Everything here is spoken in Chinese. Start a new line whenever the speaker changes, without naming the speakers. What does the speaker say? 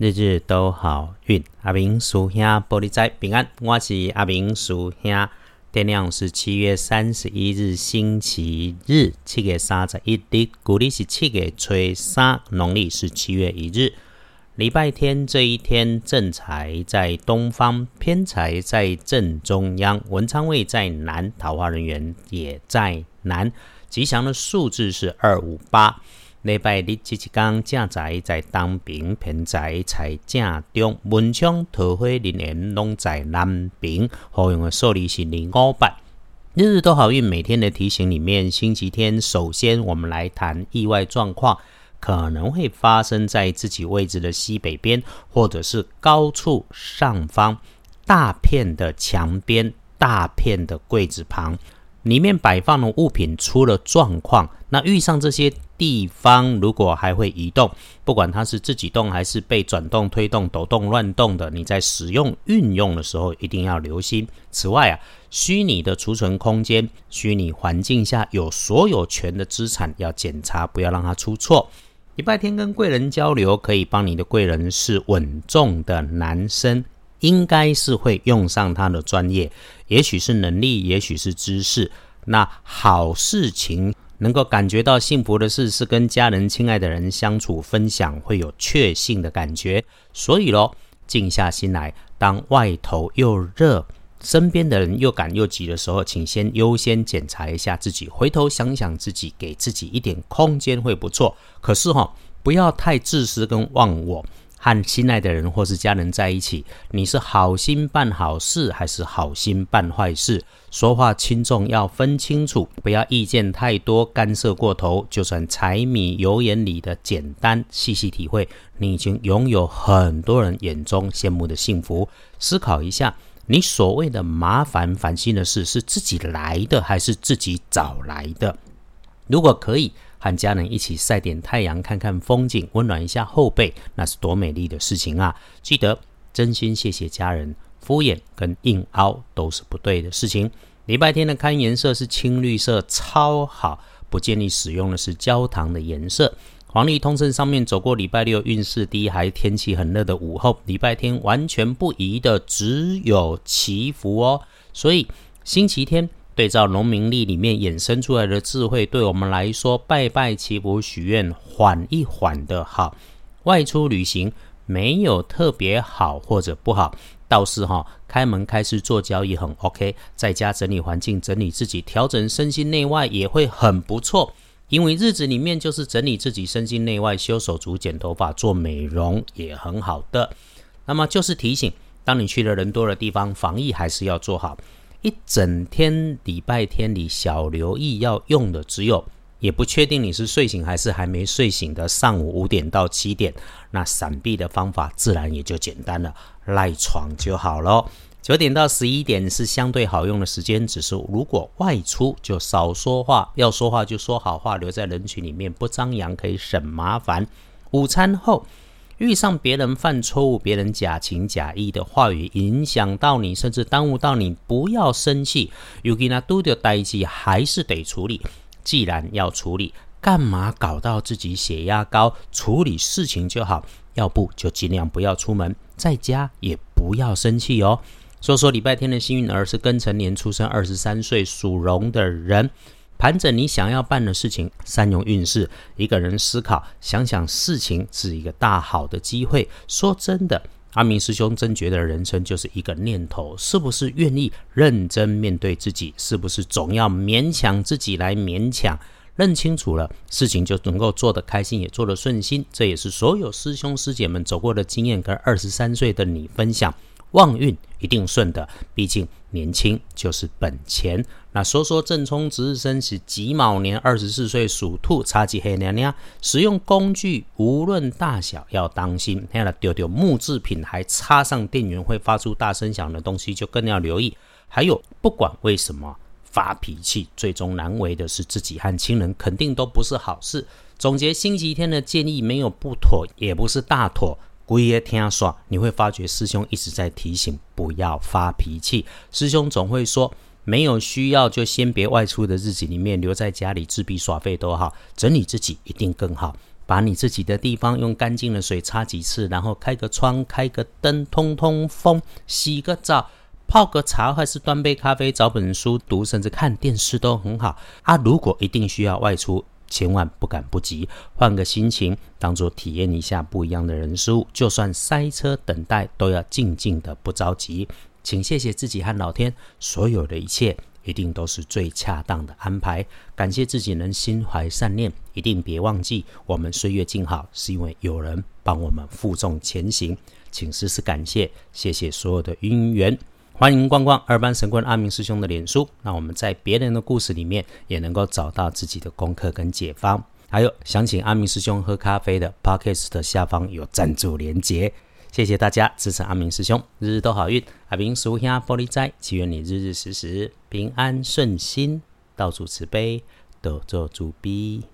日日都好运。阿明叔兄玻璃仔平安，我是阿明叔兄。天亮是七月三十一日星期日，七月三十一日，古历是七月初三，农历是七月一日。礼拜天这一天，正财在东方，偏财在正中央，文昌位在南，桃花人员也在南。吉祥的数字是二五八。礼拜日即一天，正财在东边，偏财在正中，文昌桃花人缘拢在南边。好用的数字是零五八。日日都好运，每天的提醒里面，星期天首先我们来谈意外状况，可能会发生在自己位置的西北边，或者是高处上方大片的墙边、大片的柜子旁。里面摆放的物品出了状况，那遇上这些地方，如果还会移动，不管它是自己动还是被转动、推动、抖动、乱动的，你在使用、运用的时候一定要留心。此外啊，虚拟的储存空间、虚拟环境下有所有权的资产要检查，不要让它出错。礼拜天跟贵人交流，可以帮你的贵人是稳重的男生。应该是会用上他的专业，也许是能力，也许是知识。那好事情能够感觉到幸福的事，是跟家人、亲爱的人相处分享，会有确信的感觉。所以咯，静下心来，当外头又热，身边的人又赶又急的时候，请先优先检查一下自己，回头想想自己，给自己一点空间会不错。可是哈，不要太自私跟忘我。和心爱的人或是家人在一起，你是好心办好事还是好心办坏事？说话轻重要分清楚，不要意见太多，干涉过头。就算柴米油盐里的简单，细细体会，你已经拥有很多人眼中羡慕的幸福。思考一下，你所谓的麻烦烦心的事，是自己来的还是自己找来的？如果可以。和家人一起晒点太阳，看看风景，温暖一下后背，那是多美丽的事情啊！记得真心谢谢家人，敷衍跟硬凹都是不对的事情。礼拜天的看颜色是青绿色，超好，不建议使用的是焦糖的颜色。黄历通胜上面走过礼拜六运势低，还天气很热的午后，礼拜天完全不宜的只有祈福哦。所以星期天。对照农民历里面衍生出来的智慧，对我们来说，拜拜祈福许愿，缓一缓的好。外出旅行没有特别好或者不好，倒是哈开门开市做交易很 OK，在家整理环境、整理自己、调整身心内外也会很不错。因为日子里面就是整理自己身心内外，修手足、剪头发、做美容也很好的。那么就是提醒，当你去了人多的地方，防疫还是要做好。一整天礼拜天里，小留意要用的只有，也不确定你是睡醒还是还没睡醒的上午五点到七点，那闪避的方法自然也就简单了，赖床就好咯。九点到十一点是相对好用的时间，只是如果外出就少说话，要说话就说好话，留在人群里面不张扬，可以省麻烦。午餐后。遇上别人犯错误、别人假情假意的话语，影响到你，甚至耽误到你，不要生气。有给那都的代际还是得处理。既然要处理，干嘛搞到自己血压高？处理事情就好，要不就尽量不要出门，在家也不要生气哦。说说礼拜天的幸运儿是庚辰年出生，二十三岁属龙的人。盘整你想要办的事情，善用运势，一个人思考，想想事情是一个大好的机会。说真的，阿明师兄真觉得人生就是一个念头，是不是愿意认真面对自己？是不是总要勉强自己来勉强？认清楚了，事情就能够做得开心，也做得顺心。这也是所有师兄师姐们走过的经验，跟二十三岁的你分享。旺运一定顺的，毕竟年轻就是本钱。那说说正冲值日生是己卯年，二十四岁属兔，差几黑娘娘。使用工具无论大小要当心，现在丢丢木制品还插上电源会发出大声响的东西就更要留意。还有不管为什么发脾气，最终难为的是自己和亲人，肯定都不是好事。总结星期天的建议，没有不妥，也不是大妥。故意听说，你会发觉师兄一直在提醒不要发脾气。师兄总会说，没有需要就先别外出的日子里面，留在家里自闭耍废都好，整理自己一定更好。把你自己的地方用干净的水擦几次，然后开个窗、开个灯，通通风，洗个澡。泡个茶，还是端杯咖啡，找本书读，甚至看电视都很好啊。如果一定需要外出，千万不敢不急，换个心情，当做体验一下不一样的人事物。就算塞车等待，都要静静的不着急。请谢谢自己和老天，所有的一切一定都是最恰当的安排。感谢自己能心怀善念，一定别忘记，我们岁月静好，是因为有人帮我们负重前行。请时时感谢，谢谢所有的因缘。欢迎逛逛二班神棍阿明师兄的脸书，让我们在别人的故事里面也能够找到自己的功课跟解方。还有想请阿明师兄喝咖啡的 Podcast 下方有赞助连结，谢谢大家支持阿明师兄，日日都好运。阿明叔兄玻璃斋，祈愿你日日时时平安顺心，到处慈悲，多做主逼。